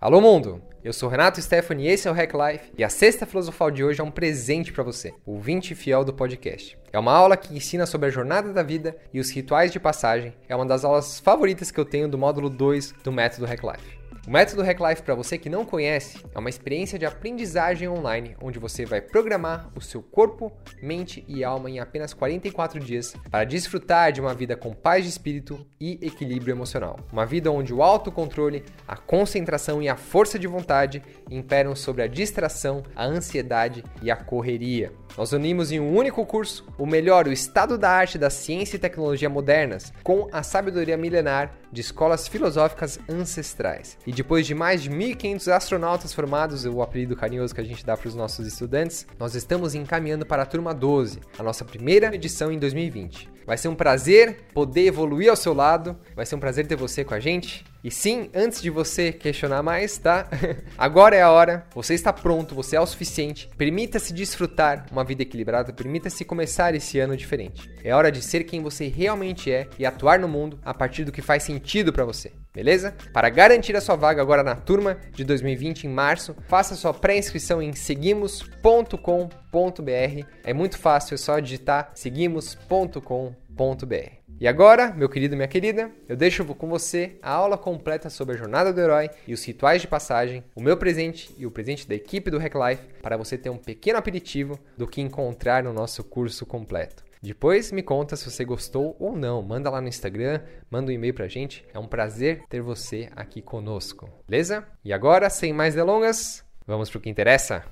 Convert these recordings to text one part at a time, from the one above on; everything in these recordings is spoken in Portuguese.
Alô mundo! Eu sou Renato Stephanie e esse é o Hack Life e a sexta filosofal de hoje é um presente para você, o 20 fiel do podcast. É uma aula que ensina sobre a jornada da vida e os rituais de passagem. É uma das aulas favoritas que eu tenho do módulo 2 do método Hack Life. O método Hack Life, para você que não conhece, é uma experiência de aprendizagem online onde você vai programar o seu corpo, mente e alma em apenas 44 dias para desfrutar de uma vida com paz de espírito e equilíbrio emocional. Uma vida onde o autocontrole, a concentração e a força de vontade imperam sobre a distração, a ansiedade e a correria. Nós unimos em um único curso o melhor, o estado da arte da ciência e tecnologia modernas, com a sabedoria milenar de escolas filosóficas ancestrais. E depois de mais de 1.500 astronautas formados, o apelido carinhoso que a gente dá para os nossos estudantes, nós estamos encaminhando para a turma 12, a nossa primeira edição em 2020. Vai ser um prazer poder evoluir ao seu lado, vai ser um prazer ter você com a gente. E sim, antes de você questionar mais, tá? Agora é a hora, você está pronto, você é o suficiente. Permita-se desfrutar uma vida equilibrada, permita-se começar esse ano diferente. É hora de ser quem você realmente é e atuar no mundo a partir do que faz sentido para você. Beleza? Para garantir a sua vaga agora na turma de 2020 em março, faça sua pré-inscrição em seguimos.com.br. É muito fácil, é só digitar seguimos.com.br. E agora, meu querido minha querida, eu deixo com você a aula completa sobre a jornada do herói e os rituais de passagem, o meu presente e o presente da equipe do Hack Life, para você ter um pequeno aperitivo do que encontrar no nosso curso completo. Depois me conta se você gostou ou não. Manda lá no Instagram, manda um e-mail pra gente. É um prazer ter você aqui conosco, beleza? E agora, sem mais delongas, vamos pro que interessa.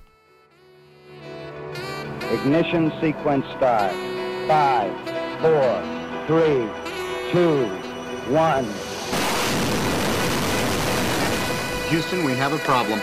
Ignition sequence start. Five, four, three, two, one. Houston, we have a problem.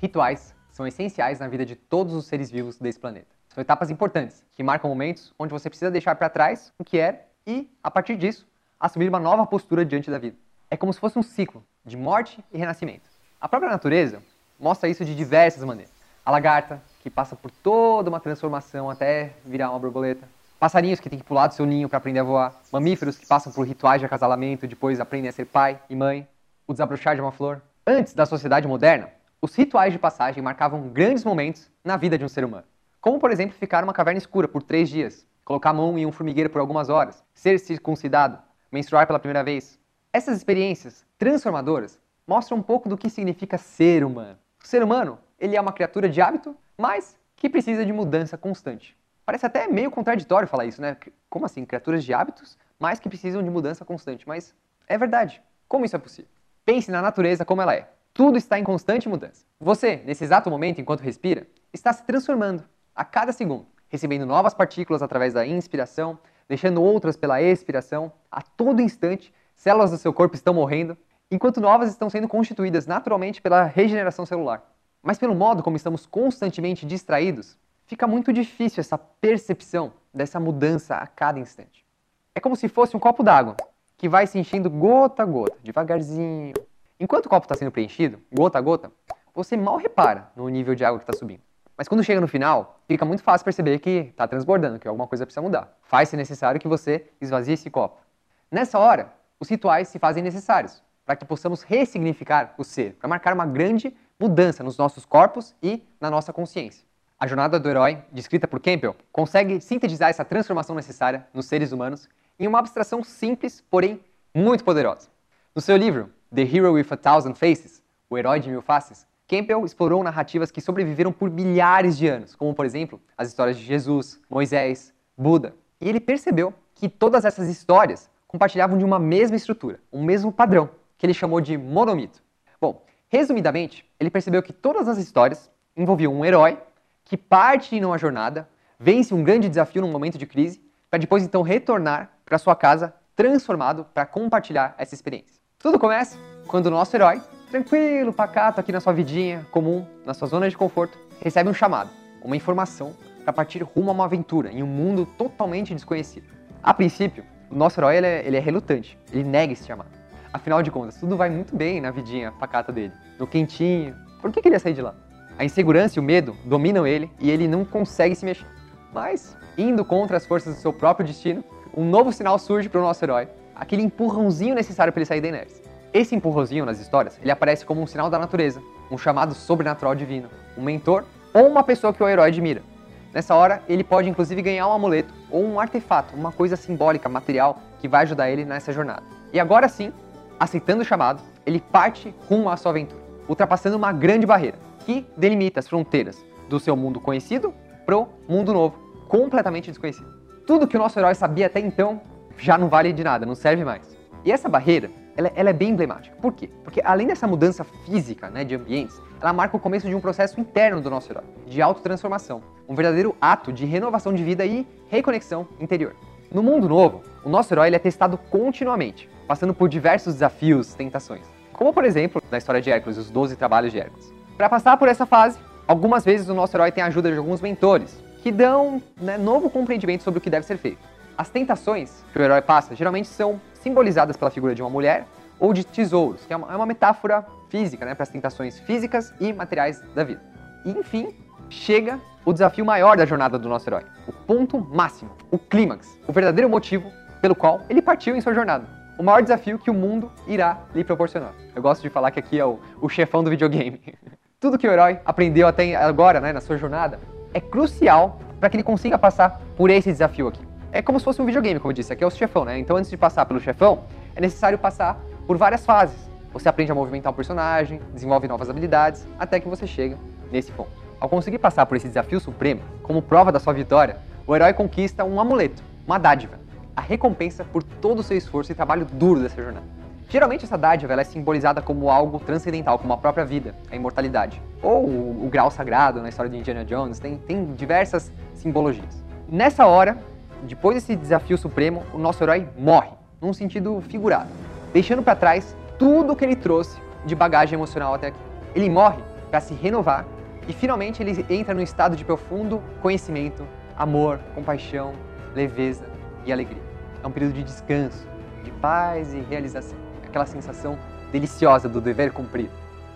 Rituais são essenciais na vida de todos os seres vivos desse planeta. São etapas importantes que marcam momentos onde você precisa deixar para trás o que era e, a partir disso, assumir uma nova postura diante da vida. É como se fosse um ciclo de morte e renascimento. A própria natureza mostra isso de diversas maneiras. A lagarta, que passa por toda uma transformação até virar uma borboleta. Passarinhos que têm que pular do seu ninho para aprender a voar. Mamíferos que passam por rituais de acasalamento e depois aprendem a ser pai e mãe. O desabrochar de uma flor. Antes da sociedade moderna, os rituais de passagem marcavam grandes momentos na vida de um ser humano. Como, por exemplo, ficar numa caverna escura por três dias, colocar a mão em um formigueiro por algumas horas, ser circuncidado, menstruar pela primeira vez. Essas experiências transformadoras mostram um pouco do que significa ser humano. O ser humano, ele é uma criatura de hábito, mas que precisa de mudança constante. Parece até meio contraditório falar isso, né? Como assim? Criaturas de hábitos, mas que precisam de mudança constante. Mas é verdade. Como isso é possível? Pense na natureza como ela é. Tudo está em constante mudança. Você, nesse exato momento, enquanto respira, está se transformando a cada segundo, recebendo novas partículas através da inspiração, deixando outras pela expiração. A todo instante, células do seu corpo estão morrendo, enquanto novas estão sendo constituídas naturalmente pela regeneração celular. Mas pelo modo como estamos constantemente distraídos, fica muito difícil essa percepção dessa mudança a cada instante. É como se fosse um copo d'água que vai se enchendo gota a gota, devagarzinho, Enquanto o copo está sendo preenchido, gota a gota, você mal repara no nível de água que está subindo. Mas quando chega no final, fica muito fácil perceber que está transbordando, que alguma coisa precisa mudar. Faz-se necessário que você esvazie esse copo. Nessa hora, os rituais se fazem necessários para que possamos ressignificar o ser, para marcar uma grande mudança nos nossos corpos e na nossa consciência. A jornada do herói, descrita por Campbell, consegue sintetizar essa transformação necessária nos seres humanos em uma abstração simples, porém muito poderosa. No seu livro, The Hero with a Thousand Faces, O Herói de Mil Faces, Campbell explorou narrativas que sobreviveram por milhares de anos, como por exemplo as histórias de Jesus, Moisés, Buda. E ele percebeu que todas essas histórias compartilhavam de uma mesma estrutura, um mesmo padrão, que ele chamou de monomito. Bom, resumidamente, ele percebeu que todas as histórias envolviam um herói que parte em uma jornada, vence um grande desafio num momento de crise, para depois então retornar para sua casa transformado para compartilhar essa experiência. Tudo começa quando o nosso herói, tranquilo, pacato aqui na sua vidinha comum, na sua zona de conforto, recebe um chamado, uma informação para partir rumo a uma aventura em um mundo totalmente desconhecido. A princípio, o nosso herói ele é, ele é relutante, ele nega esse chamado. Afinal de contas, tudo vai muito bem na vidinha pacata dele, no quentinho. Por que, que ele ia sair de lá? A insegurança e o medo dominam ele e ele não consegue se mexer. Mas, indo contra as forças do seu próprio destino, um novo sinal surge para o nosso herói, aquele empurrãozinho necessário para ele sair da inércia. Esse empurrãozinho nas histórias, ele aparece como um sinal da natureza, um chamado sobrenatural divino, um mentor ou uma pessoa que o herói admira. Nessa hora, ele pode inclusive ganhar um amuleto ou um artefato, uma coisa simbólica, material, que vai ajudar ele nessa jornada. E agora sim, aceitando o chamado, ele parte rumo à sua aventura, ultrapassando uma grande barreira que delimita as fronteiras do seu mundo conhecido pro mundo novo, completamente desconhecido. Tudo que o nosso herói sabia até então já não vale de nada, não serve mais. E essa barreira, ela, ela, é bem emblemática. Por quê? Porque além dessa mudança física né, de ambientes, ela marca o começo de um processo interno do nosso herói, de autotransformação, um verdadeiro ato de renovação de vida e reconexão interior. No mundo novo, o nosso herói é testado continuamente, passando por diversos desafios, tentações. Como, por exemplo, na história de Hércules, os 12 trabalhos de Hércules. Para passar por essa fase, algumas vezes o nosso herói tem a ajuda de alguns mentores, que dão né, novo compreendimento sobre o que deve ser feito. As tentações que o herói passa geralmente são simbolizadas pela figura de uma mulher ou de tesouros, que é uma, é uma metáfora física né, para as tentações físicas e materiais da vida. E, enfim, chega o desafio maior da jornada do nosso herói, o ponto máximo, o clímax, o verdadeiro motivo pelo qual ele partiu em sua jornada. O maior desafio que o mundo irá lhe proporcionar. Eu gosto de falar que aqui é o, o chefão do videogame. Tudo que o herói aprendeu até agora, né, na sua jornada, é crucial para que ele consiga passar por esse desafio aqui é como se fosse um videogame, como eu disse, aqui é o chefão, né? Então antes de passar pelo chefão, é necessário passar por várias fases. Você aprende a movimentar o personagem, desenvolve novas habilidades, até que você chega nesse ponto. Ao conseguir passar por esse desafio supremo, como prova da sua vitória, o herói conquista um amuleto, uma dádiva, a recompensa por todo o seu esforço e trabalho duro dessa jornada. Geralmente essa dádiva é simbolizada como algo transcendental, como a própria vida, a imortalidade. Ou o, o grau sagrado na história de Indiana Jones, tem, tem diversas simbologias. Nessa hora, depois desse desafio supremo, o nosso herói morre, num sentido figurado, deixando para trás tudo que ele trouxe de bagagem emocional até aqui. Ele morre para se renovar e finalmente ele entra num estado de profundo conhecimento, amor, compaixão, leveza e alegria. É um período de descanso, de paz e realização. Aquela sensação deliciosa do dever cumprido.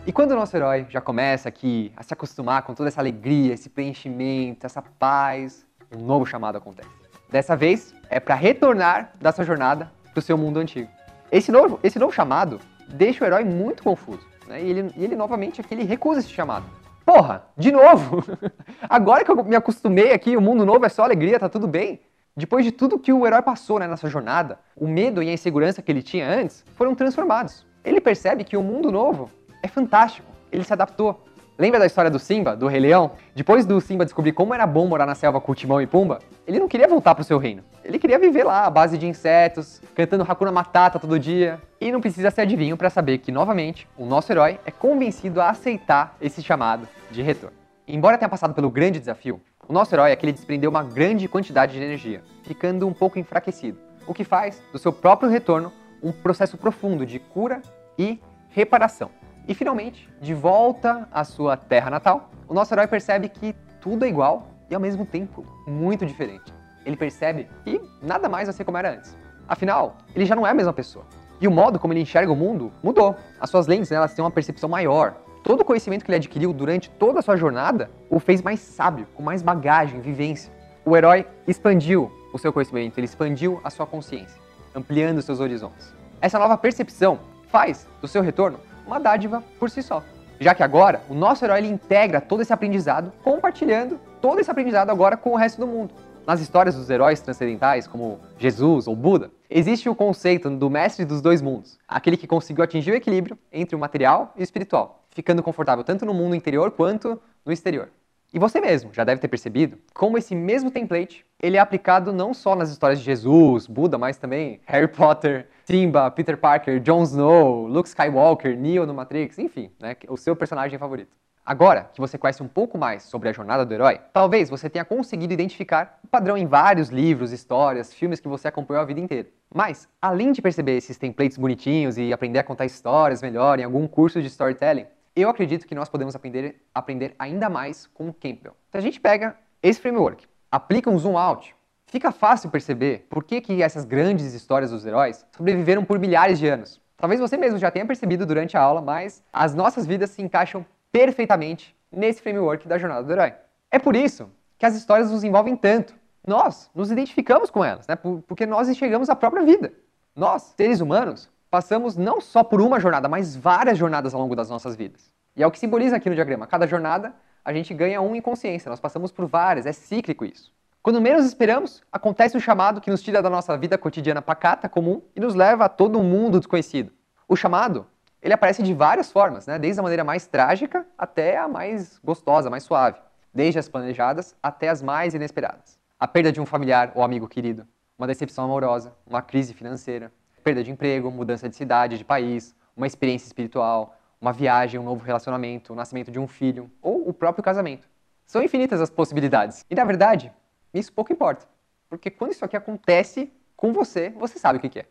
E quando o nosso herói já começa aqui a se acostumar com toda essa alegria, esse preenchimento, essa paz, um novo chamado acontece. Dessa vez é para retornar da sua jornada para o seu mundo antigo. Esse novo, esse novo chamado deixa o herói muito confuso. Né? E, ele, e ele novamente aqui ele recusa esse chamado. Porra, de novo! Agora que eu me acostumei aqui, o mundo novo é só alegria, tá tudo bem. Depois de tudo que o herói passou né, nessa jornada, o medo e a insegurança que ele tinha antes foram transformados. Ele percebe que o mundo novo é fantástico. Ele se adaptou. Lembra da história do Simba, do Rei Leão? Depois do Simba descobrir como era bom morar na selva com Timão e Pumba, ele não queria voltar pro seu reino. Ele queria viver lá, à base de insetos, cantando Hakuna Matata todo dia. E não precisa ser adivinho para saber que, novamente, o nosso herói é convencido a aceitar esse chamado de retorno. Embora tenha passado pelo grande desafio, o nosso herói é que ele desprendeu uma grande quantidade de energia, ficando um pouco enfraquecido, o que faz do seu próprio retorno um processo profundo de cura e reparação. E finalmente, de volta à sua terra natal, o nosso herói percebe que tudo é igual e ao mesmo tempo muito diferente. Ele percebe que nada mais vai ser como era antes. Afinal, ele já não é a mesma pessoa. E o modo como ele enxerga o mundo mudou. As suas lentes né, elas têm uma percepção maior. Todo o conhecimento que ele adquiriu durante toda a sua jornada o fez mais sábio, com mais bagagem, vivência. O herói expandiu o seu conhecimento, ele expandiu a sua consciência, ampliando seus horizontes. Essa nova percepção faz do seu retorno uma dádiva por si só. Já que agora o nosso herói integra todo esse aprendizado, compartilhando todo esse aprendizado agora com o resto do mundo. Nas histórias dos heróis transcendentais, como Jesus ou Buda, existe o conceito do mestre dos dois mundos, aquele que conseguiu atingir o equilíbrio entre o material e o espiritual, ficando confortável tanto no mundo interior quanto no exterior. E você mesmo já deve ter percebido como esse mesmo template ele é aplicado não só nas histórias de Jesus, Buda, mas também Harry Potter, Simba, Peter Parker, Jon Snow, Luke Skywalker, Neo no Matrix, enfim, né, o seu personagem favorito. Agora que você conhece um pouco mais sobre a jornada do herói, talvez você tenha conseguido identificar o padrão em vários livros, histórias, filmes que você acompanhou a vida inteira. Mas, além de perceber esses templates bonitinhos e aprender a contar histórias melhor em algum curso de storytelling, eu acredito que nós podemos aprender, aprender ainda mais com o Campbell. Se a gente pega esse framework, aplica um zoom out, fica fácil perceber por que, que essas grandes histórias dos heróis sobreviveram por milhares de anos. Talvez você mesmo já tenha percebido durante a aula, mas as nossas vidas se encaixam perfeitamente nesse framework da jornada do herói. É por isso que as histórias nos envolvem tanto. Nós nos identificamos com elas, né? porque nós enxergamos a própria vida. Nós, seres humanos, passamos não só por uma jornada, mas várias jornadas ao longo das nossas vidas. E é o que simboliza aqui no diagrama. Cada jornada a gente ganha um em consciência, nós passamos por várias, é cíclico isso. Quando menos esperamos, acontece um chamado que nos tira da nossa vida cotidiana pacata, comum, e nos leva a todo um mundo desconhecido. O chamado, ele aparece de várias formas, né? desde a maneira mais trágica até a mais gostosa, mais suave, desde as planejadas até as mais inesperadas. A perda de um familiar ou amigo querido, uma decepção amorosa, uma crise financeira, perda de emprego, mudança de cidade, de país, uma experiência espiritual, uma viagem, um novo relacionamento, o nascimento de um filho ou o próprio casamento. São infinitas as possibilidades. E na verdade, isso pouco importa. Porque quando isso aqui acontece com você, você sabe o que é.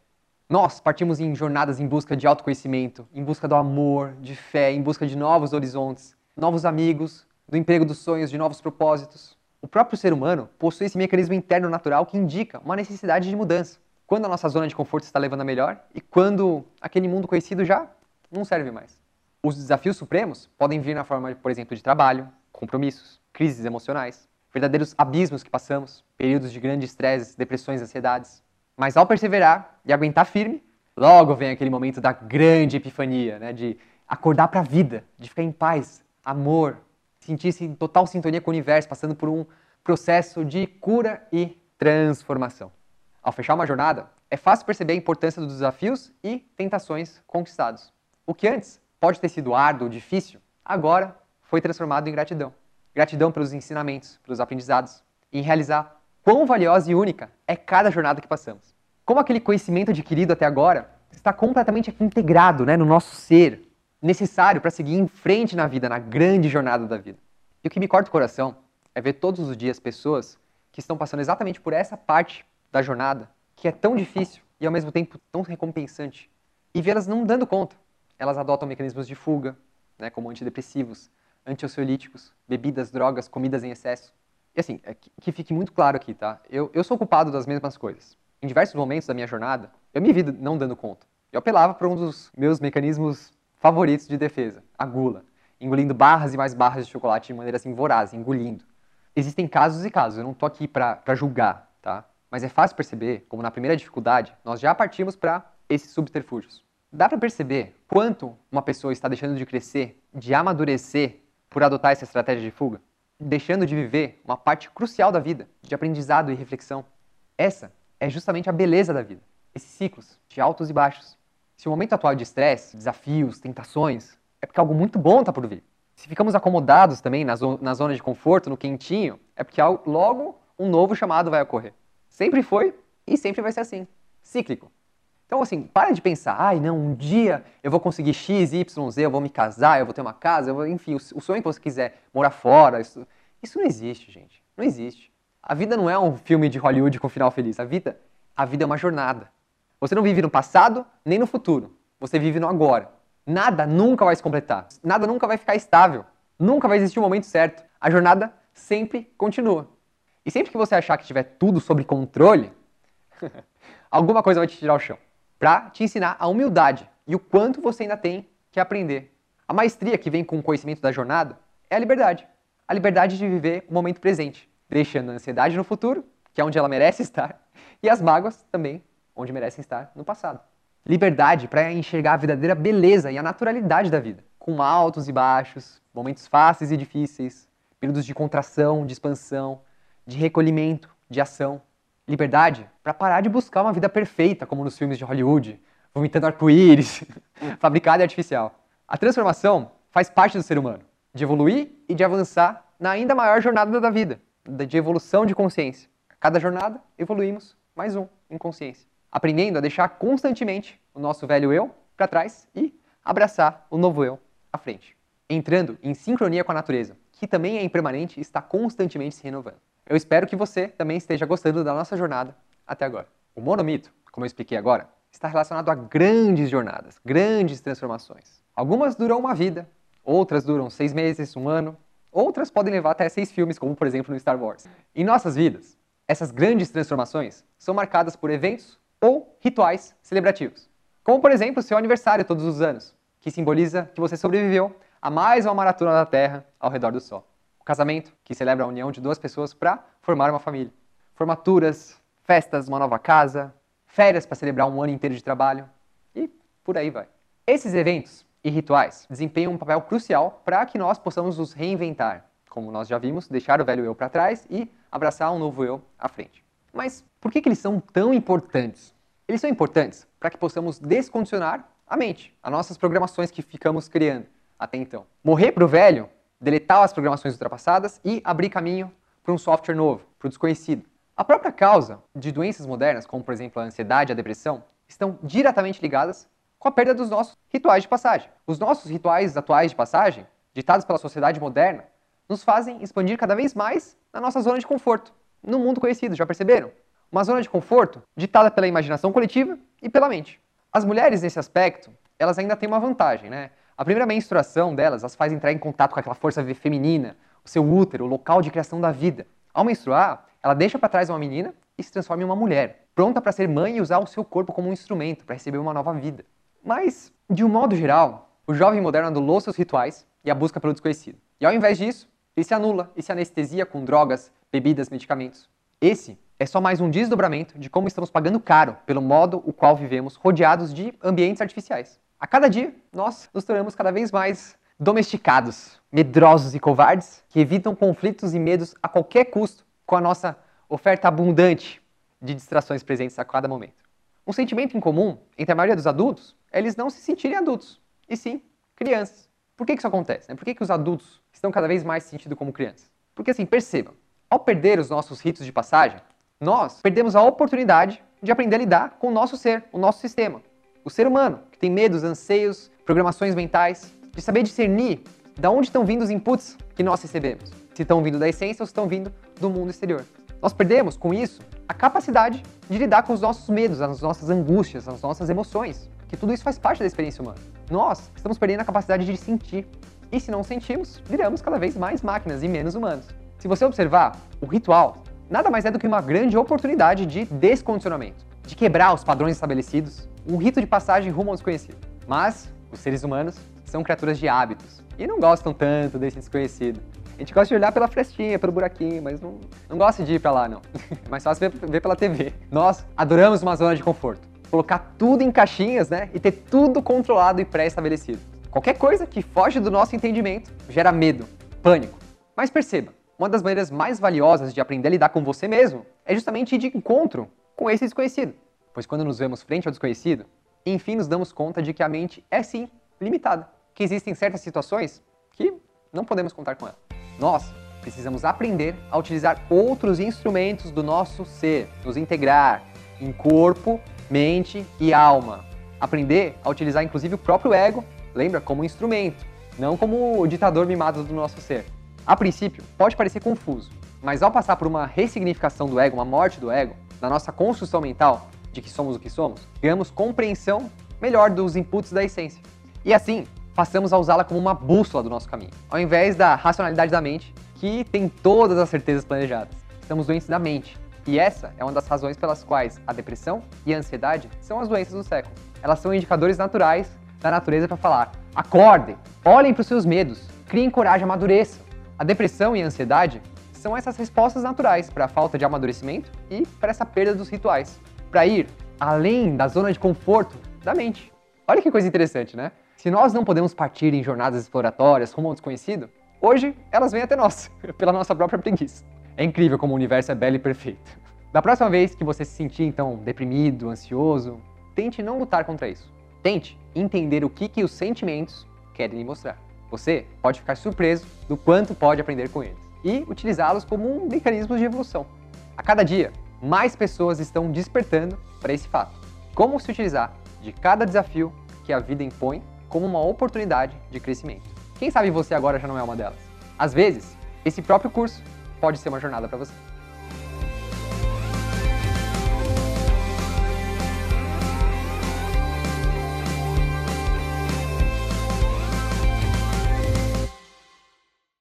Nós partimos em jornadas em busca de autoconhecimento, em busca do amor, de fé, em busca de novos horizontes, novos amigos, do emprego dos sonhos, de novos propósitos. O próprio ser humano possui esse mecanismo interno natural que indica uma necessidade de mudança. Quando a nossa zona de conforto está levando a melhor e quando aquele mundo conhecido já não serve mais. Os desafios supremos podem vir na forma, por exemplo, de trabalho, compromissos, crises emocionais, verdadeiros abismos que passamos, períodos de grande estresse, depressões, ansiedades. Mas ao perseverar e aguentar firme, logo vem aquele momento da grande epifania, né, de acordar para a vida, de ficar em paz, amor, sentir-se em total sintonia com o universo, passando por um processo de cura e transformação. Ao fechar uma jornada, é fácil perceber a importância dos desafios e tentações conquistados. O que antes pode ter sido árduo, difícil, agora foi transformado em gratidão. Gratidão pelos ensinamentos, pelos aprendizados, em realizar quão valiosa e única é cada jornada que passamos. Como aquele conhecimento adquirido até agora está completamente integrado né, no nosso ser, necessário para seguir em frente na vida, na grande jornada da vida. E o que me corta o coração é ver todos os dias pessoas que estão passando exatamente por essa parte da jornada, que é tão difícil e ao mesmo tempo tão recompensante, e vê-las não dando conta, elas adotam mecanismos de fuga, né, como antidepressivos, antiansiolíticos, bebidas, drogas, comidas em excesso. E assim, é que fique muito claro aqui, tá? Eu, eu sou culpado das mesmas coisas. Em diversos momentos da minha jornada, eu me vi não dando conta. Eu apelava para um dos meus mecanismos favoritos de defesa, a gula, engolindo barras e mais barras de chocolate de maneira assim voraz, engolindo. Existem casos e casos, eu não tô aqui para julgar, tá? Mas é fácil perceber como na primeira dificuldade nós já partimos para esses subterfúgios. Dá para perceber quanto uma pessoa está deixando de crescer, de amadurecer por adotar essa estratégia de fuga? Deixando de viver uma parte crucial da vida, de aprendizado e reflexão. Essa é justamente a beleza da vida. Esses ciclos de altos e baixos. Se o momento atual é de estresse, desafios, tentações, é porque algo muito bom está por vir. Se ficamos acomodados também na, zo na zona de conforto, no quentinho, é porque logo um novo chamado vai ocorrer. Sempre foi e sempre vai ser assim. Cíclico. Então, assim, para de pensar, ai, não, um dia eu vou conseguir X, Y, Z, eu vou me casar, eu vou ter uma casa, eu vou, enfim, o, o sonho que você quiser, morar fora, isso, isso não existe, gente. Não existe. A vida não é um filme de Hollywood com final feliz. A vida, a vida é uma jornada. Você não vive no passado nem no futuro. Você vive no agora. Nada nunca vai se completar. Nada nunca vai ficar estável. Nunca vai existir um momento certo. A jornada sempre continua. E sempre que você achar que tiver tudo sob controle, alguma coisa vai te tirar o chão para te ensinar a humildade e o quanto você ainda tem que aprender. A maestria que vem com o conhecimento da jornada é a liberdade. A liberdade de viver o momento presente, deixando a ansiedade no futuro, que é onde ela merece estar, e as mágoas também, onde merecem estar no passado. Liberdade para enxergar a verdadeira beleza e a naturalidade da vida, com altos e baixos, momentos fáceis e difíceis, períodos de contração, de expansão, de recolhimento, de ação. Liberdade para parar de buscar uma vida perfeita, como nos filmes de Hollywood, vomitando arco-íris, fabricada e artificial. A transformação faz parte do ser humano, de evoluir e de avançar na ainda maior jornada da vida, de evolução de consciência. Cada jornada, evoluímos mais um em consciência, aprendendo a deixar constantemente o nosso velho eu para trás e abraçar o novo eu à frente, entrando em sincronia com a natureza, que também é impermanente e está constantemente se renovando. Eu espero que você também esteja gostando da nossa jornada até agora. O monomito, como eu expliquei agora, está relacionado a grandes jornadas, grandes transformações. Algumas duram uma vida, outras duram seis meses, um ano, outras podem levar até seis filmes, como por exemplo no Star Wars. Em nossas vidas, essas grandes transformações são marcadas por eventos ou rituais celebrativos, como por exemplo seu aniversário todos os anos, que simboliza que você sobreviveu a mais uma maratona da Terra ao redor do Sol. Casamento, que celebra a união de duas pessoas para formar uma família. Formaturas, festas, uma nova casa, férias para celebrar um ano inteiro de trabalho e por aí vai. Esses eventos e rituais desempenham um papel crucial para que nós possamos nos reinventar, como nós já vimos, deixar o velho eu para trás e abraçar um novo eu à frente. Mas por que, que eles são tão importantes? Eles são importantes para que possamos descondicionar a mente, as nossas programações que ficamos criando até então. Morrer para o velho, deletar as programações ultrapassadas e abrir caminho para um software novo, para o desconhecido. A própria causa de doenças modernas, como por exemplo a ansiedade e a depressão, estão diretamente ligadas com a perda dos nossos rituais de passagem. Os nossos rituais atuais de passagem, ditados pela sociedade moderna, nos fazem expandir cada vez mais na nossa zona de conforto, no mundo conhecido, já perceberam? Uma zona de conforto ditada pela imaginação coletiva e pela mente. As mulheres, nesse aspecto, elas ainda têm uma vantagem, né? A primeira menstruação delas as faz entrar em contato com aquela força feminina, o seu útero, o local de criação da vida. Ao menstruar, ela deixa para trás uma menina e se transforma em uma mulher, pronta para ser mãe e usar o seu corpo como um instrumento para receber uma nova vida. Mas, de um modo geral, o jovem moderno anulou seus rituais e a busca pelo desconhecido. E ao invés disso, ele se anula e se anestesia com drogas, bebidas, medicamentos. Esse é só mais um desdobramento de como estamos pagando caro pelo modo o qual vivemos rodeados de ambientes artificiais. A cada dia, nós nos tornamos cada vez mais domesticados, medrosos e covardes, que evitam conflitos e medos a qualquer custo com a nossa oferta abundante de distrações presentes a cada momento. Um sentimento em comum entre a maioria dos adultos é eles não se sentirem adultos, e sim crianças. Por que isso acontece? Por que, que os adultos estão cada vez mais se sentindo como crianças? Porque assim, percebam, ao perder os nossos ritos de passagem, nós perdemos a oportunidade de aprender a lidar com o nosso ser, o nosso sistema. O ser humano, que tem medos, anseios, programações mentais, de saber discernir de onde estão vindo os inputs que nós recebemos. Se estão vindo da essência ou se estão vindo do mundo exterior. Nós perdemos, com isso, a capacidade de lidar com os nossos medos, as nossas angústias, as nossas emoções, que tudo isso faz parte da experiência humana. Nós estamos perdendo a capacidade de sentir. E se não sentimos, viramos cada vez mais máquinas e menos humanos. Se você observar, o ritual nada mais é do que uma grande oportunidade de descondicionamento, de quebrar os padrões estabelecidos, um rito de passagem rumo ao desconhecido. Mas os seres humanos são criaturas de hábitos e não gostam tanto desse desconhecido. A gente gosta de olhar pela frestinha, pelo buraquinho, mas não, não gosta de ir para lá, não. mais fácil ver, ver pela TV. Nós adoramos uma zona de conforto. Colocar tudo em caixinhas, né? E ter tudo controlado e pré-estabelecido. Qualquer coisa que foge do nosso entendimento gera medo, pânico. Mas perceba, uma das maneiras mais valiosas de aprender a lidar com você mesmo é justamente ir de encontro com esse desconhecido. Pois quando nos vemos frente ao desconhecido, enfim nos damos conta de que a mente é sim limitada, que existem certas situações que não podemos contar com ela. Nós precisamos aprender a utilizar outros instrumentos do nosso ser, nos integrar em corpo, mente e alma. Aprender a utilizar inclusive o próprio ego, lembra, como instrumento, não como o ditador mimado do nosso ser. A princípio, pode parecer confuso, mas ao passar por uma ressignificação do ego, uma morte do ego, na nossa construção mental de que somos o que somos, ganhamos compreensão melhor dos inputs da essência. E assim, passamos a usá-la como uma bússola do nosso caminho, ao invés da racionalidade da mente, que tem todas as certezas planejadas. Estamos doentes da mente. E essa é uma das razões pelas quais a depressão e a ansiedade são as doenças do século. Elas são indicadores naturais da natureza para falar: acordem, olhem para os seus medos, criem coragem, amadureçam. A depressão e a ansiedade são essas respostas naturais para a falta de amadurecimento e para essa perda dos rituais, para ir além da zona de conforto da mente. Olha que coisa interessante, né? Se nós não podemos partir em jornadas exploratórias rumo ao desconhecido, hoje elas vêm até nós, pela nossa própria preguiça. É incrível como o universo é belo e perfeito. Da próxima vez que você se sentir então deprimido, ansioso, tente não lutar contra isso. Tente entender o que, que os sentimentos querem lhe mostrar. Você pode ficar surpreso do quanto pode aprender com eles e utilizá-los como um mecanismo de evolução. A cada dia, mais pessoas estão despertando para esse fato. Como se utilizar de cada desafio que a vida impõe como uma oportunidade de crescimento. Quem sabe você agora já não é uma delas? Às vezes, esse próprio curso pode ser uma jornada para você.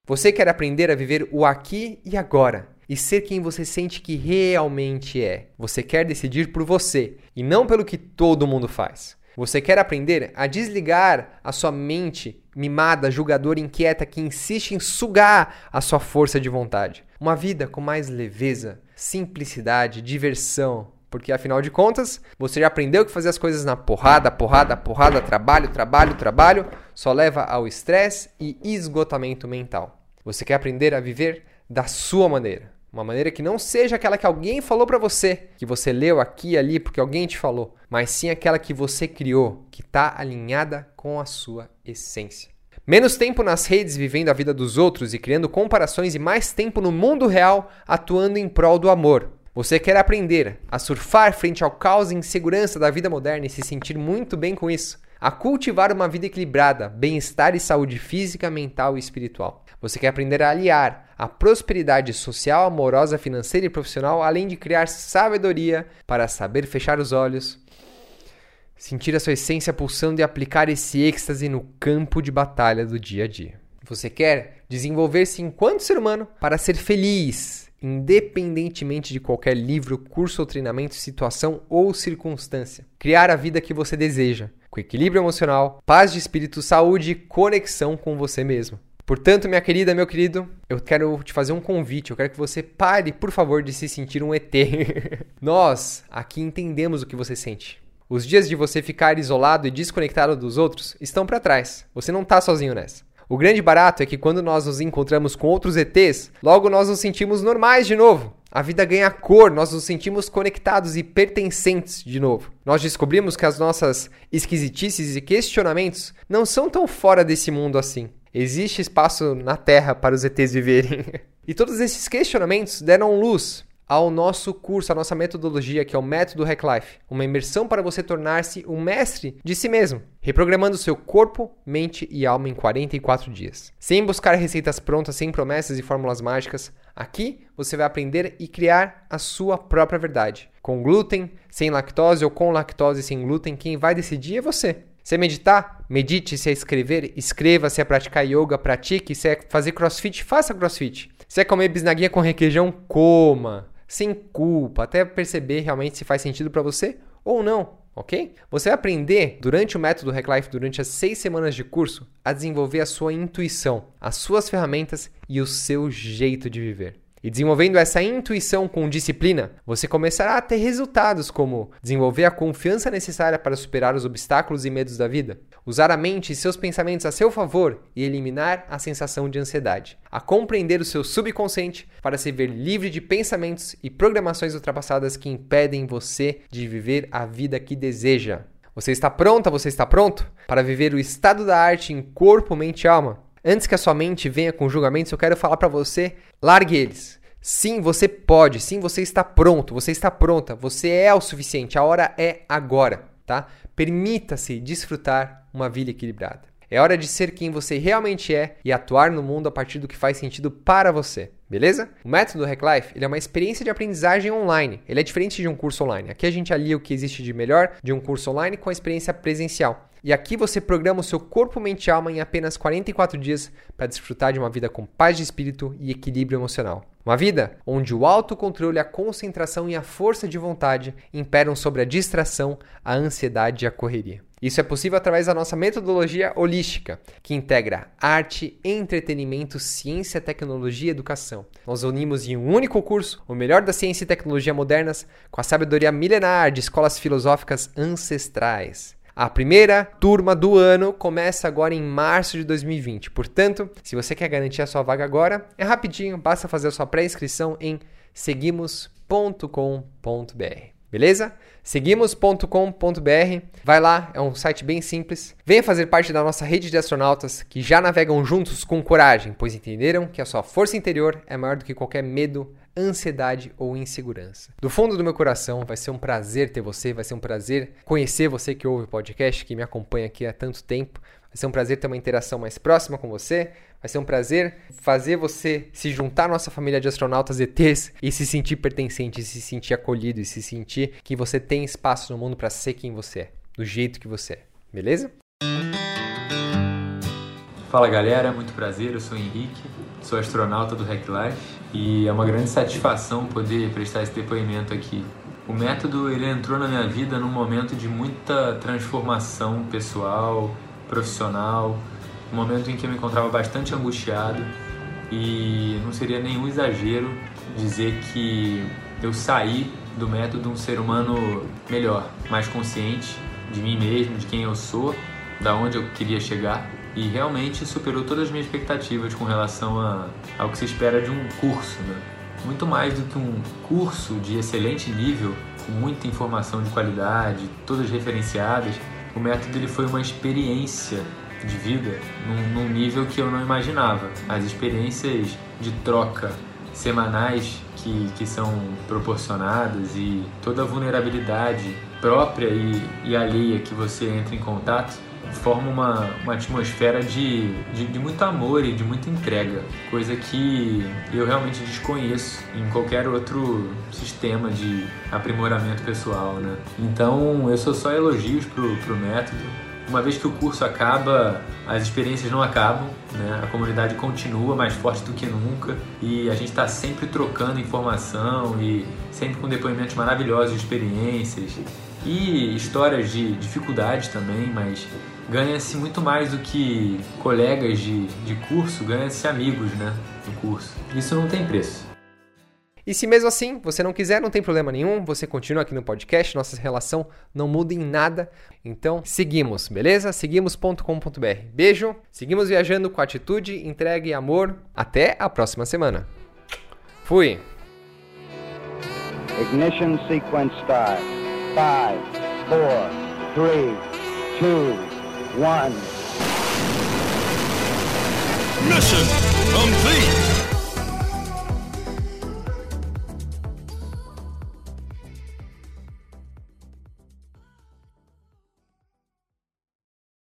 Você quer aprender a viver o aqui e agora e ser quem você sente que realmente é. Você quer decidir por você e não pelo que todo mundo faz. Você quer aprender a desligar a sua mente mimada, julgadora, inquieta que insiste em sugar a sua força de vontade. Uma vida com mais leveza, simplicidade, diversão, porque afinal de contas, você já aprendeu que fazer as coisas na porrada, porrada, porrada, trabalho, trabalho, trabalho, só leva ao estresse e esgotamento mental. Você quer aprender a viver da sua maneira. Uma maneira que não seja aquela que alguém falou para você, que você leu aqui e ali porque alguém te falou, mas sim aquela que você criou, que está alinhada com a sua essência. Menos tempo nas redes vivendo a vida dos outros e criando comparações e mais tempo no mundo real atuando em prol do amor. Você quer aprender a surfar frente ao caos e insegurança da vida moderna e se sentir muito bem com isso, a cultivar uma vida equilibrada, bem-estar e saúde física, mental e espiritual. Você quer aprender a aliar a prosperidade social, amorosa, financeira e profissional, além de criar sabedoria para saber fechar os olhos, sentir a sua essência pulsando e aplicar esse êxtase no campo de batalha do dia a dia. Você quer desenvolver-se enquanto ser humano para ser feliz, independentemente de qualquer livro, curso ou treinamento, situação ou circunstância. Criar a vida que você deseja, com equilíbrio emocional, paz de espírito, saúde e conexão com você mesmo. Portanto, minha querida, meu querido, eu quero te fazer um convite. Eu quero que você pare, por favor, de se sentir um ET. Nós aqui entendemos o que você sente. Os dias de você ficar isolado e desconectado dos outros estão para trás. Você não está sozinho nessa. O grande barato é que quando nós nos encontramos com outros ETs, logo nós nos sentimos normais de novo. A vida ganha cor, nós nos sentimos conectados e pertencentes de novo. Nós descobrimos que as nossas esquisitices e questionamentos não são tão fora desse mundo assim. Existe espaço na Terra para os ETs viverem. e todos esses questionamentos deram luz ao nosso curso, à nossa metodologia, que é o Método Hack Life, uma imersão para você tornar-se um mestre de si mesmo, reprogramando seu corpo, mente e alma em 44 dias. Sem buscar receitas prontas, sem promessas e fórmulas mágicas, aqui você vai aprender e criar a sua própria verdade. Com glúten, sem lactose ou com lactose e sem glúten, quem vai decidir é você. Se é meditar, medite. Se é escrever, escreva. Se é praticar yoga, pratique. Se é fazer crossfit, faça crossfit. Se é comer bisnaguinha com requeijão, coma. Sem culpa, até perceber realmente se faz sentido para você ou não, ok? Você vai aprender durante o método Hack durante as seis semanas de curso, a desenvolver a sua intuição, as suas ferramentas e o seu jeito de viver. E desenvolvendo essa intuição com disciplina, você começará a ter resultados como desenvolver a confiança necessária para superar os obstáculos e medos da vida, usar a mente e seus pensamentos a seu favor e eliminar a sensação de ansiedade, a compreender o seu subconsciente para se ver livre de pensamentos e programações ultrapassadas que impedem você de viver a vida que deseja. Você está pronta? Você está pronto para viver o estado da arte em corpo, mente e alma? Antes que a sua mente venha com julgamentos, eu quero falar para você, largue eles. Sim, você pode. Sim, você está pronto. Você está pronta. Você é o suficiente. A hora é agora, tá? Permita-se desfrutar uma vida equilibrada. É hora de ser quem você realmente é e atuar no mundo a partir do que faz sentido para você, beleza? O método Hack Life ele é uma experiência de aprendizagem online. Ele é diferente de um curso online. Aqui a gente alia o que existe de melhor de um curso online com a experiência presencial. E aqui você programa o seu corpo, mente e alma em apenas 44 dias para desfrutar de uma vida com paz de espírito e equilíbrio emocional. Uma vida onde o autocontrole, a concentração e a força de vontade imperam sobre a distração, a ansiedade e a correria. Isso é possível através da nossa metodologia holística, que integra arte, entretenimento, ciência, tecnologia e educação. Nós unimos em um único curso o melhor da ciência e tecnologia modernas com a sabedoria milenar de escolas filosóficas ancestrais. A primeira turma do ano começa agora em março de 2020. Portanto, se você quer garantir a sua vaga agora, é rapidinho, basta fazer a sua pré-inscrição em seguimos.com.br. Beleza? Seguimos.com.br. Vai lá, é um site bem simples. Venha fazer parte da nossa rede de astronautas que já navegam juntos com coragem, pois entenderam que a sua força interior é maior do que qualquer medo, ansiedade ou insegurança. Do fundo do meu coração, vai ser um prazer ter você, vai ser um prazer conhecer você que ouve o podcast, que me acompanha aqui há tanto tempo. Vai ser um prazer ter uma interação mais próxima com você. Vai ser um prazer fazer você se juntar à nossa família de astronautas ETs e se sentir pertencente, se sentir acolhido e se sentir que você tem espaço no mundo para ser quem você é, do jeito que você é. Beleza? Fala galera, muito prazer. Eu sou o Henrique, sou astronauta do Hack Life e é uma grande satisfação poder prestar esse depoimento aqui. O método ele entrou na minha vida num momento de muita transformação pessoal, profissional um momento em que eu me encontrava bastante angustiado e não seria nenhum exagero dizer que eu saí do método um ser humano melhor, mais consciente de mim mesmo, de quem eu sou, da onde eu queria chegar e realmente superou todas as minhas expectativas com relação a, ao que se espera de um curso, né? Muito mais do que um curso de excelente nível, com muita informação de qualidade, todas referenciadas, o método ele foi uma experiência de vida num, num nível que eu não imaginava. As experiências de troca semanais que, que são proporcionadas e toda a vulnerabilidade própria e, e alheia que você entra em contato forma uma, uma atmosfera de, de, de, muito amor e de muita entrega, coisa que eu realmente desconheço em qualquer outro sistema de aprimoramento pessoal, né? Então eu sou só elogios pro, pro método. Uma vez que o curso acaba, as experiências não acabam, né? a comunidade continua mais forte do que nunca e a gente está sempre trocando informação e sempre com depoimentos maravilhosos de experiências e histórias de dificuldades também, mas ganha-se muito mais do que colegas de, de curso, ganha-se amigos né, no curso. Isso não tem preço. E se mesmo assim você não quiser, não tem problema nenhum, você continua aqui no podcast, nossa relação não muda em nada. Então, seguimos, beleza? Seguimos.com.br. Beijo, seguimos viajando com atitude, entrega e amor. Até a próxima semana. Fui! Ignition sequence start. 5, 4, 3, 2, one. Mission complete!